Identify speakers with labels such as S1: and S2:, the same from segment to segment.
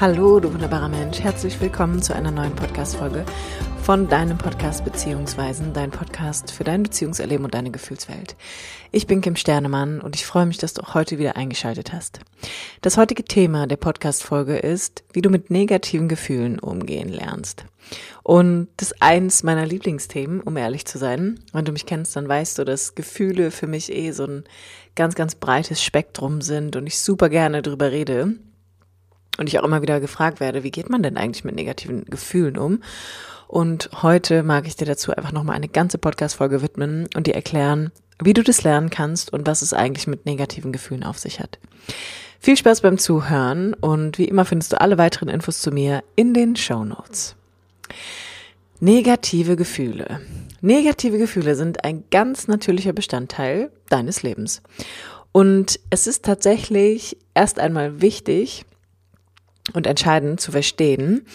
S1: Hallo, du wunderbarer Mensch. Herzlich willkommen zu einer neuen Podcast-Folge von deinem Podcast Beziehungsweisen, dein Podcast für dein Beziehungserleben und deine Gefühlswelt. Ich bin Kim Sternemann und ich freue mich, dass du auch heute wieder eingeschaltet hast. Das heutige Thema der Podcast-Folge ist, wie du mit negativen Gefühlen umgehen lernst. Und das ist eins meiner Lieblingsthemen, um ehrlich zu sein. Wenn du mich kennst, dann weißt du, dass Gefühle für mich eh so ein ganz, ganz breites Spektrum sind und ich super gerne drüber rede und ich auch immer wieder gefragt werde, wie geht man denn eigentlich mit negativen Gefühlen um? Und heute mag ich dir dazu einfach nochmal eine ganze Podcast-Folge widmen und dir erklären, wie du das lernen kannst und was es eigentlich mit negativen Gefühlen auf sich hat. Viel Spaß beim Zuhören und wie immer findest du alle weiteren Infos zu mir in den Show Notes. Negative Gefühle. Negative Gefühle sind ein ganz natürlicher Bestandteil deines Lebens. Und es ist tatsächlich erst einmal wichtig, und entscheidend zu verstehen,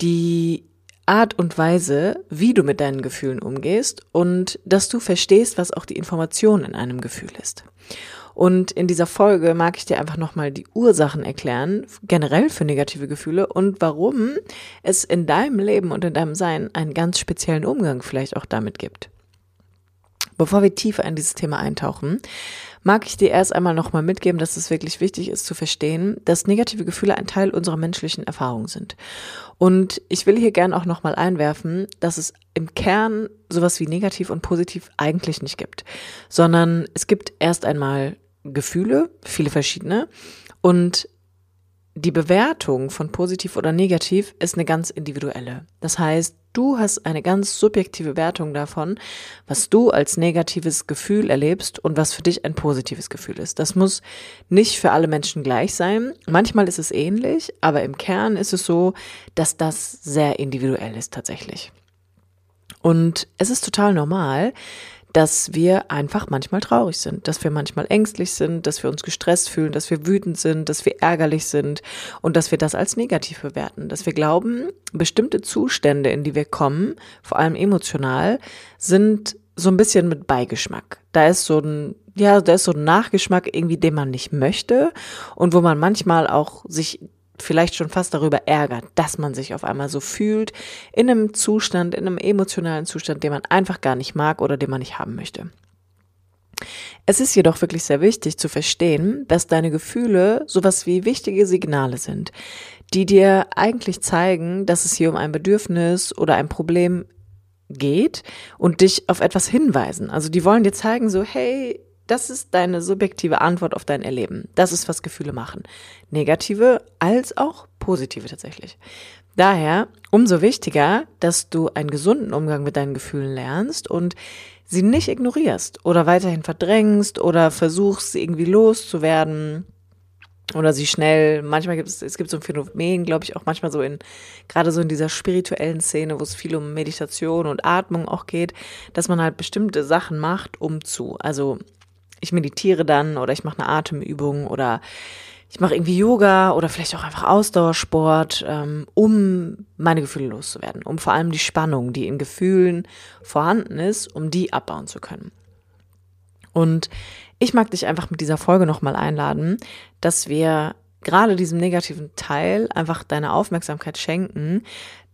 S1: die Art und Weise, wie du mit deinen Gefühlen umgehst und dass du verstehst, was auch die Information in einem Gefühl ist. Und in dieser Folge mag ich dir einfach nochmal die Ursachen erklären, generell für negative Gefühle und warum es in deinem Leben und in deinem Sein einen ganz speziellen Umgang vielleicht auch damit gibt. Bevor wir tiefer in dieses Thema eintauchen, mag ich dir erst einmal nochmal mitgeben, dass es wirklich wichtig ist zu verstehen, dass negative Gefühle ein Teil unserer menschlichen Erfahrung sind. Und ich will hier gern auch nochmal einwerfen, dass es im Kern sowas wie negativ und positiv eigentlich nicht gibt, sondern es gibt erst einmal Gefühle, viele verschiedene, und die Bewertung von positiv oder negativ ist eine ganz individuelle. Das heißt, du hast eine ganz subjektive Wertung davon, was du als negatives Gefühl erlebst und was für dich ein positives Gefühl ist. Das muss nicht für alle Menschen gleich sein. Manchmal ist es ähnlich, aber im Kern ist es so, dass das sehr individuell ist tatsächlich. Und es ist total normal, dass wir einfach manchmal traurig sind, dass wir manchmal ängstlich sind, dass wir uns gestresst fühlen, dass wir wütend sind, dass wir ärgerlich sind und dass wir das als negativ bewerten, dass wir glauben, bestimmte Zustände, in die wir kommen, vor allem emotional, sind so ein bisschen mit Beigeschmack. Da ist so ein, ja, da ist so ein Nachgeschmack irgendwie, den man nicht möchte und wo man manchmal auch sich vielleicht schon fast darüber ärgert, dass man sich auf einmal so fühlt, in einem Zustand, in einem emotionalen Zustand, den man einfach gar nicht mag oder den man nicht haben möchte. Es ist jedoch wirklich sehr wichtig zu verstehen, dass deine Gefühle sowas wie wichtige Signale sind, die dir eigentlich zeigen, dass es hier um ein Bedürfnis oder ein Problem geht und dich auf etwas hinweisen. Also die wollen dir zeigen, so, hey, das ist deine subjektive Antwort auf dein Erleben. Das ist, was Gefühle machen. Negative als auch positive tatsächlich. Daher umso wichtiger, dass du einen gesunden Umgang mit deinen Gefühlen lernst und sie nicht ignorierst oder weiterhin verdrängst oder versuchst, sie irgendwie loszuwerden oder sie schnell, manchmal gibt es, es gibt so ein Phänomen, glaube ich, auch manchmal so in, gerade so in dieser spirituellen Szene, wo es viel um Meditation und Atmung auch geht, dass man halt bestimmte Sachen macht, um zu. Also ich meditiere dann oder ich mache eine Atemübung oder ich mache irgendwie Yoga oder vielleicht auch einfach Ausdauersport, ähm, um meine Gefühle loszuwerden, um vor allem die Spannung, die in Gefühlen vorhanden ist, um die abbauen zu können. Und ich mag dich einfach mit dieser Folge nochmal einladen, dass wir gerade diesem negativen Teil einfach deine Aufmerksamkeit schenken,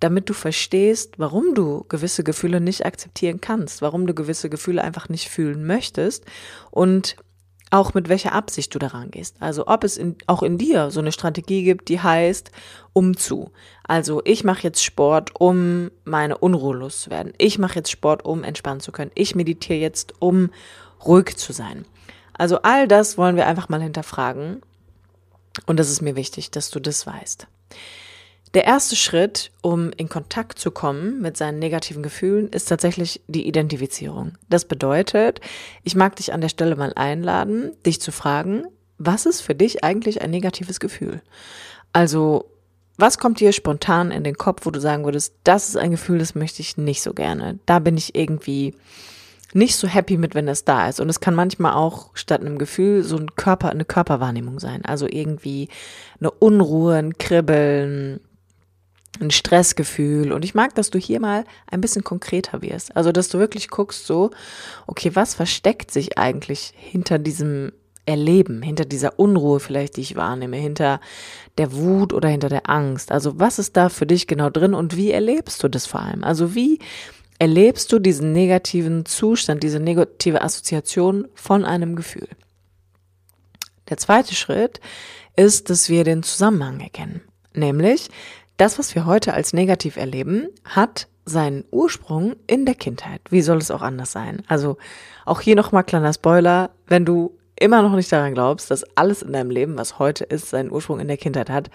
S1: damit du verstehst, warum du gewisse Gefühle nicht akzeptieren kannst, warum du gewisse Gefühle einfach nicht fühlen möchtest und auch mit welcher Absicht du daran gehst. Also ob es in, auch in dir so eine Strategie gibt, die heißt um zu. Also ich mache jetzt Sport, um meine Unruhe loszuwerden. Ich mache jetzt Sport, um entspannen zu können. Ich meditiere jetzt, um ruhig zu sein. Also all das wollen wir einfach mal hinterfragen. Und das ist mir wichtig, dass du das weißt. Der erste Schritt, um in Kontakt zu kommen mit seinen negativen Gefühlen, ist tatsächlich die Identifizierung. Das bedeutet, ich mag dich an der Stelle mal einladen, dich zu fragen, was ist für dich eigentlich ein negatives Gefühl? Also, was kommt dir spontan in den Kopf, wo du sagen würdest, das ist ein Gefühl, das möchte ich nicht so gerne. Da bin ich irgendwie nicht so happy mit, wenn es da ist. Und es kann manchmal auch statt einem Gefühl so ein Körper, eine Körperwahrnehmung sein. Also irgendwie eine Unruhe, ein Kribbeln, ein Stressgefühl. Und ich mag, dass du hier mal ein bisschen konkreter wirst. Also, dass du wirklich guckst, so, okay, was versteckt sich eigentlich hinter diesem Erleben, hinter dieser Unruhe vielleicht, die ich wahrnehme, hinter der Wut oder hinter der Angst. Also was ist da für dich genau drin und wie erlebst du das vor allem? Also wie erlebst du diesen negativen Zustand, diese negative Assoziation von einem Gefühl? Der zweite Schritt ist, dass wir den Zusammenhang erkennen. Nämlich, das, was wir heute als negativ erleben, hat seinen Ursprung in der Kindheit. Wie soll es auch anders sein? Also auch hier nochmal kleiner Spoiler, wenn du immer noch nicht daran glaubst, dass alles in deinem Leben, was heute ist, seinen Ursprung in der Kindheit hat,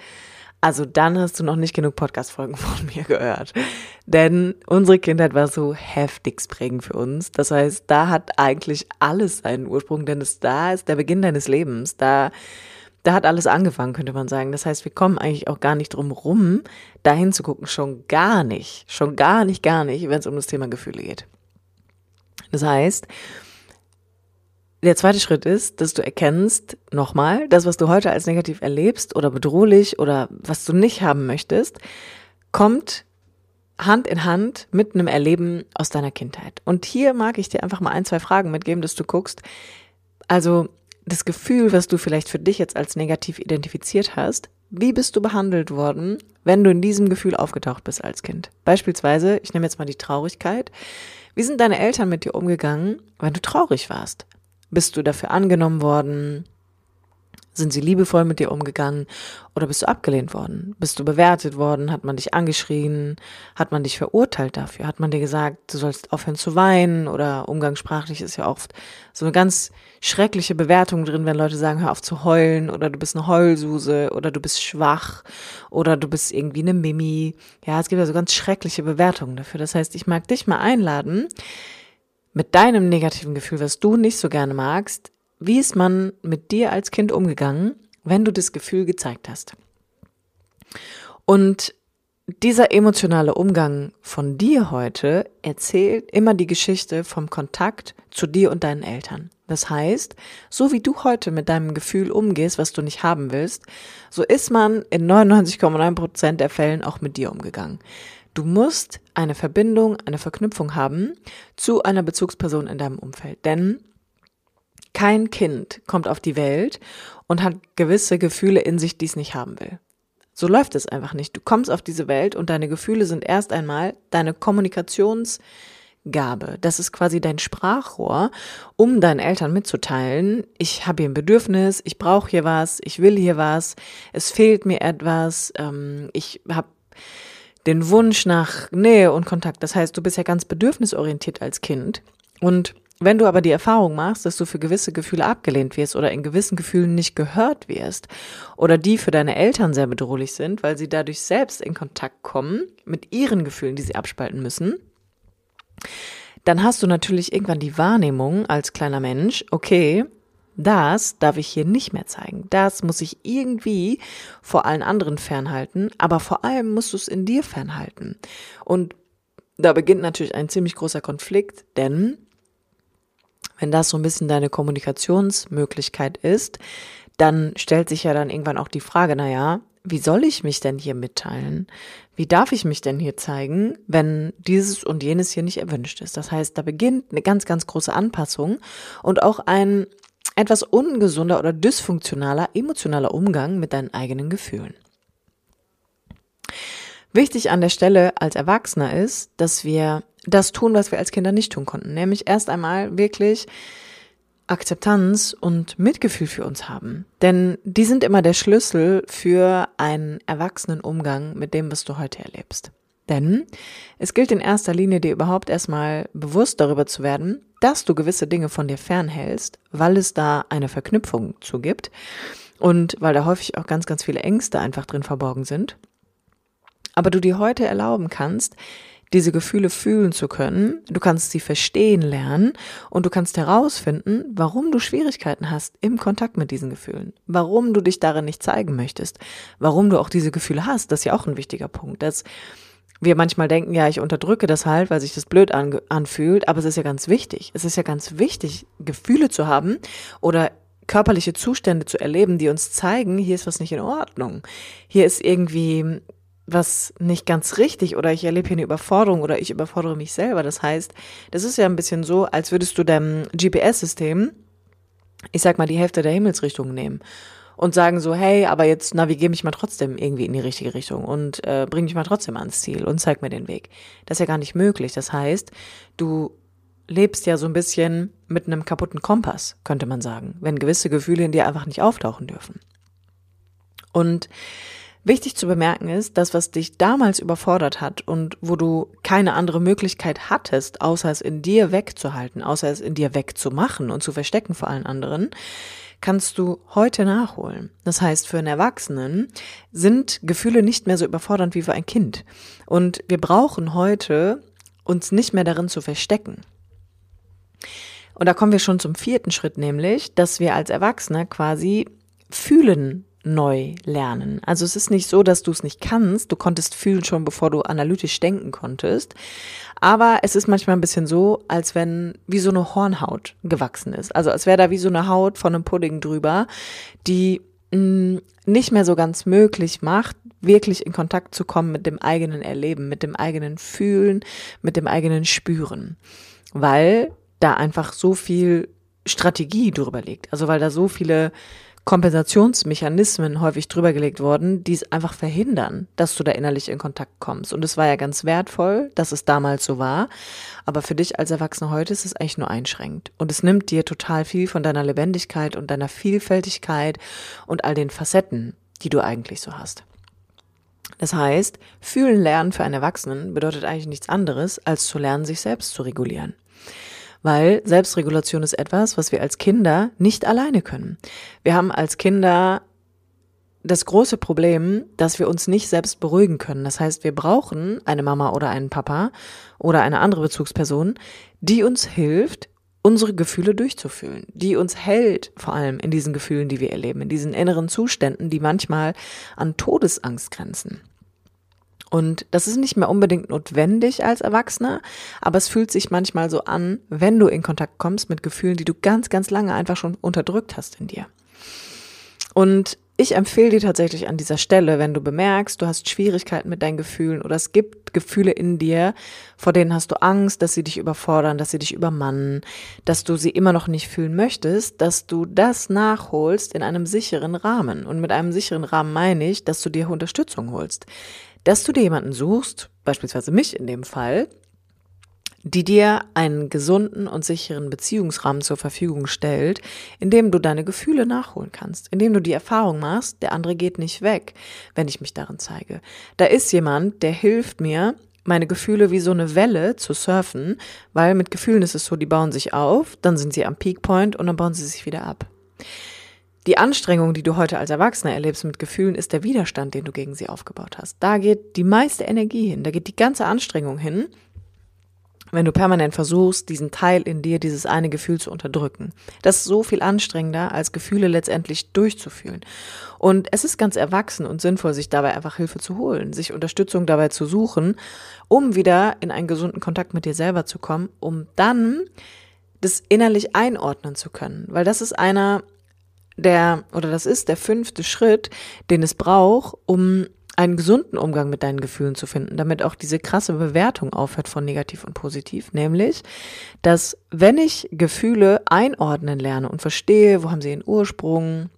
S1: also dann hast du noch nicht genug Podcast-Folgen von mir gehört. Denn unsere Kindheit war so heftig prägend für uns. Das heißt, da hat eigentlich alles seinen Ursprung, denn es da ist der Beginn deines Lebens. Da, da hat alles angefangen, könnte man sagen. Das heißt, wir kommen eigentlich auch gar nicht drum rum, da hinzugucken. Schon gar nicht. Schon gar nicht, gar nicht, wenn es um das Thema Gefühle geht. Das heißt, der zweite Schritt ist, dass du erkennst, nochmal, das, was du heute als negativ erlebst oder bedrohlich oder was du nicht haben möchtest, kommt Hand in Hand mit einem Erleben aus deiner Kindheit. Und hier mag ich dir einfach mal ein, zwei Fragen mitgeben, dass du guckst. Also das Gefühl, was du vielleicht für dich jetzt als negativ identifiziert hast, wie bist du behandelt worden, wenn du in diesem Gefühl aufgetaucht bist als Kind? Beispielsweise, ich nehme jetzt mal die Traurigkeit. Wie sind deine Eltern mit dir umgegangen, wenn du traurig warst? Bist du dafür angenommen worden? Sind sie liebevoll mit dir umgegangen oder bist du abgelehnt worden? Bist du bewertet worden? Hat man dich angeschrien? Hat man dich verurteilt dafür? Hat man dir gesagt, du sollst aufhören zu weinen? Oder umgangssprachlich ist ja oft so eine ganz schreckliche Bewertung drin, wenn Leute sagen, hör auf zu heulen oder du bist eine Heulsuse oder du bist schwach oder du bist irgendwie eine Mimi. Ja, es gibt ja so ganz schreckliche Bewertungen dafür. Das heißt, ich mag dich mal einladen, mit deinem negativen Gefühl, was du nicht so gerne magst, wie ist man mit dir als Kind umgegangen, wenn du das Gefühl gezeigt hast? Und dieser emotionale Umgang von dir heute erzählt immer die Geschichte vom Kontakt zu dir und deinen Eltern. Das heißt, so wie du heute mit deinem Gefühl umgehst, was du nicht haben willst, so ist man in 99,9 Prozent der Fällen auch mit dir umgegangen. Du musst eine Verbindung, eine Verknüpfung haben zu einer Bezugsperson in deinem Umfeld. Denn kein Kind kommt auf die Welt und hat gewisse Gefühle in sich, die es nicht haben will. So läuft es einfach nicht. Du kommst auf diese Welt und deine Gefühle sind erst einmal deine Kommunikationsgabe. Das ist quasi dein Sprachrohr, um deinen Eltern mitzuteilen, ich habe hier ein Bedürfnis, ich brauche hier was, ich will hier was, es fehlt mir etwas, ähm, ich habe den Wunsch nach Nähe und Kontakt. Das heißt, du bist ja ganz bedürfnisorientiert als Kind. Und wenn du aber die Erfahrung machst, dass du für gewisse Gefühle abgelehnt wirst oder in gewissen Gefühlen nicht gehört wirst oder die für deine Eltern sehr bedrohlich sind, weil sie dadurch selbst in Kontakt kommen mit ihren Gefühlen, die sie abspalten müssen, dann hast du natürlich irgendwann die Wahrnehmung als kleiner Mensch, okay, das darf ich hier nicht mehr zeigen. Das muss ich irgendwie vor allen anderen fernhalten, aber vor allem musst du es in dir fernhalten. Und da beginnt natürlich ein ziemlich großer Konflikt, denn wenn das so ein bisschen deine Kommunikationsmöglichkeit ist, dann stellt sich ja dann irgendwann auch die Frage, na ja, wie soll ich mich denn hier mitteilen? Wie darf ich mich denn hier zeigen, wenn dieses und jenes hier nicht erwünscht ist? Das heißt, da beginnt eine ganz, ganz große Anpassung und auch ein etwas ungesunder oder dysfunktionaler emotionaler Umgang mit deinen eigenen Gefühlen. Wichtig an der Stelle als Erwachsener ist, dass wir das tun, was wir als Kinder nicht tun konnten, nämlich erst einmal wirklich Akzeptanz und Mitgefühl für uns haben. Denn die sind immer der Schlüssel für einen erwachsenen Umgang mit dem, was du heute erlebst. Denn es gilt in erster Linie, dir überhaupt erstmal bewusst darüber zu werden, dass du gewisse Dinge von dir fernhältst, weil es da eine Verknüpfung zu gibt und weil da häufig auch ganz, ganz viele Ängste einfach drin verborgen sind. Aber du dir heute erlauben kannst, diese Gefühle fühlen zu können, du kannst sie verstehen lernen und du kannst herausfinden, warum du Schwierigkeiten hast im Kontakt mit diesen Gefühlen, warum du dich darin nicht zeigen möchtest, warum du auch diese Gefühle hast, das ist ja auch ein wichtiger Punkt. Das wir manchmal denken, ja, ich unterdrücke das halt, weil sich das blöd an, anfühlt, aber es ist ja ganz wichtig. Es ist ja ganz wichtig, Gefühle zu haben oder körperliche Zustände zu erleben, die uns zeigen, hier ist was nicht in Ordnung. Hier ist irgendwie was nicht ganz richtig oder ich erlebe hier eine Überforderung oder ich überfordere mich selber. Das heißt, das ist ja ein bisschen so, als würdest du deinem GPS-System ich sag mal, die Hälfte der Himmelsrichtungen nehmen und sagen so, hey, aber jetzt navigiere mich mal trotzdem irgendwie in die richtige Richtung und äh, bring mich mal trotzdem ans Ziel und zeig mir den Weg. Das ist ja gar nicht möglich. Das heißt, du lebst ja so ein bisschen mit einem kaputten Kompass, könnte man sagen, wenn gewisse Gefühle in dir einfach nicht auftauchen dürfen. Und wichtig zu bemerken ist, dass was dich damals überfordert hat und wo du keine andere Möglichkeit hattest, außer es in dir wegzuhalten, außer es in dir wegzumachen und zu verstecken vor allen anderen, kannst du heute nachholen. Das heißt, für einen Erwachsenen sind Gefühle nicht mehr so überfordernd wie für ein Kind. Und wir brauchen heute uns nicht mehr darin zu verstecken. Und da kommen wir schon zum vierten Schritt, nämlich, dass wir als Erwachsene quasi fühlen neu lernen. Also es ist nicht so, dass du es nicht kannst. Du konntest fühlen schon, bevor du analytisch denken konntest. Aber es ist manchmal ein bisschen so, als wenn wie so eine Hornhaut gewachsen ist. Also als wäre da wie so eine Haut von einem Pudding drüber, die mh, mm, nicht mehr so ganz möglich macht, wirklich in Kontakt zu kommen mit dem eigenen Erleben, mit dem eigenen Fühlen, mit dem eigenen Spüren. Weil da einfach so viel Strategie drüber liegt. Also weil da so viele Kompensationsmechanismen häufig drüber gelegt worden, die es einfach verhindern, dass du da innerlich in Kontakt kommst. Und es war ja ganz wertvoll, dass es damals so war. Aber für dich als Erwachsener heute ist es eigentlich nur einschränkend. Und es nimmt dir total viel von deiner Lebendigkeit und deiner Vielfältigkeit und all den Facetten, die du eigentlich so hast. Das heißt, fühlen lernen für einen Erwachsenen bedeutet eigentlich nichts anderes, als zu lernen, sich selbst zu regulieren weil Selbstregulation ist etwas, was wir als Kinder nicht alleine können. Wir haben als Kinder das große Problem, dass wir uns nicht selbst beruhigen können. Das heißt, wir brauchen eine Mama oder einen Papa oder eine andere Bezugsperson, die uns hilft, unsere Gefühle durchzufühlen, die uns hält, vor allem in diesen Gefühlen, die wir erleben, in diesen inneren Zuständen, die manchmal an Todesangst grenzen. Und das ist nicht mehr unbedingt notwendig als Erwachsener, aber es fühlt sich manchmal so an, wenn du in Kontakt kommst mit Gefühlen, die du ganz, ganz lange einfach schon unterdrückt hast in dir. Und ich empfehle dir tatsächlich an dieser Stelle, wenn du bemerkst, du hast Schwierigkeiten mit deinen Gefühlen oder es gibt Gefühle in dir, vor denen hast du Angst, dass sie dich überfordern, dass sie dich übermannen, dass du sie immer noch nicht fühlen möchtest, dass du das nachholst in einem sicheren Rahmen. Und mit einem sicheren Rahmen meine ich, dass du dir Unterstützung holst dass du dir jemanden suchst, beispielsweise mich in dem Fall, die dir einen gesunden und sicheren Beziehungsrahmen zur Verfügung stellt, in dem du deine Gefühle nachholen kannst, in dem du die Erfahrung machst, der andere geht nicht weg, wenn ich mich darin zeige. Da ist jemand, der hilft mir, meine Gefühle wie so eine Welle zu surfen, weil mit Gefühlen ist es so, die bauen sich auf, dann sind sie am Peakpoint und dann bauen sie sich wieder ab. Die Anstrengung, die du heute als Erwachsener erlebst mit Gefühlen, ist der Widerstand, den du gegen sie aufgebaut hast. Da geht die meiste Energie hin, da geht die ganze Anstrengung hin, wenn du permanent versuchst, diesen Teil in dir, dieses eine Gefühl zu unterdrücken. Das ist so viel anstrengender, als Gefühle letztendlich durchzufühlen. Und es ist ganz erwachsen und sinnvoll, sich dabei einfach Hilfe zu holen, sich Unterstützung dabei zu suchen, um wieder in einen gesunden Kontakt mit dir selber zu kommen, um dann das innerlich einordnen zu können. Weil das ist einer der, oder das ist der fünfte Schritt, den es braucht, um einen gesunden Umgang mit deinen Gefühlen zu finden, damit auch diese krasse Bewertung aufhört von negativ und positiv. Nämlich, dass wenn ich Gefühle einordnen lerne und verstehe, wo haben sie ihren Ursprung,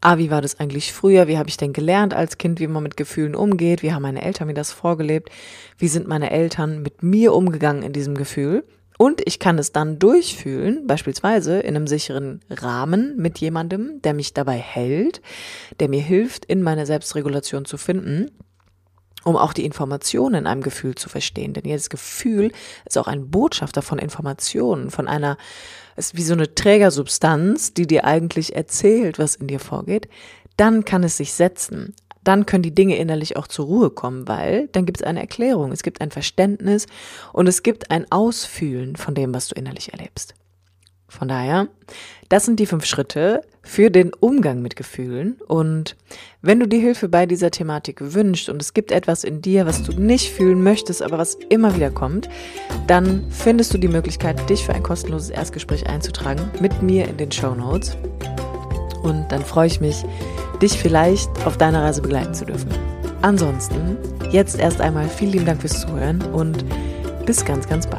S1: ah, wie war das eigentlich früher, wie habe ich denn gelernt als Kind, wie man mit Gefühlen umgeht, wie haben meine Eltern mir das vorgelebt, wie sind meine Eltern mit mir umgegangen in diesem Gefühl, und ich kann es dann durchfühlen, beispielsweise in einem sicheren Rahmen mit jemandem, der mich dabei hält, der mir hilft, in meine Selbstregulation zu finden, um auch die Informationen in einem Gefühl zu verstehen. Denn jedes Gefühl ist auch ein Botschafter von Informationen, von einer, ist wie so eine Trägersubstanz, die dir eigentlich erzählt, was in dir vorgeht. Dann kann es sich setzen dann können die Dinge innerlich auch zur Ruhe kommen, weil dann gibt es eine Erklärung, es gibt ein Verständnis und es gibt ein Ausfühlen von dem, was du innerlich erlebst. Von daher, das sind die fünf Schritte für den Umgang mit Gefühlen. Und wenn du dir Hilfe bei dieser Thematik wünschst und es gibt etwas in dir, was du nicht fühlen möchtest, aber was immer wieder kommt, dann findest du die Möglichkeit, dich für ein kostenloses Erstgespräch einzutragen mit mir in den Show Notes. Und dann freue ich mich, dich vielleicht auf deiner Reise begleiten zu dürfen. Ansonsten, jetzt erst einmal vielen lieben Dank fürs Zuhören und bis ganz, ganz bald.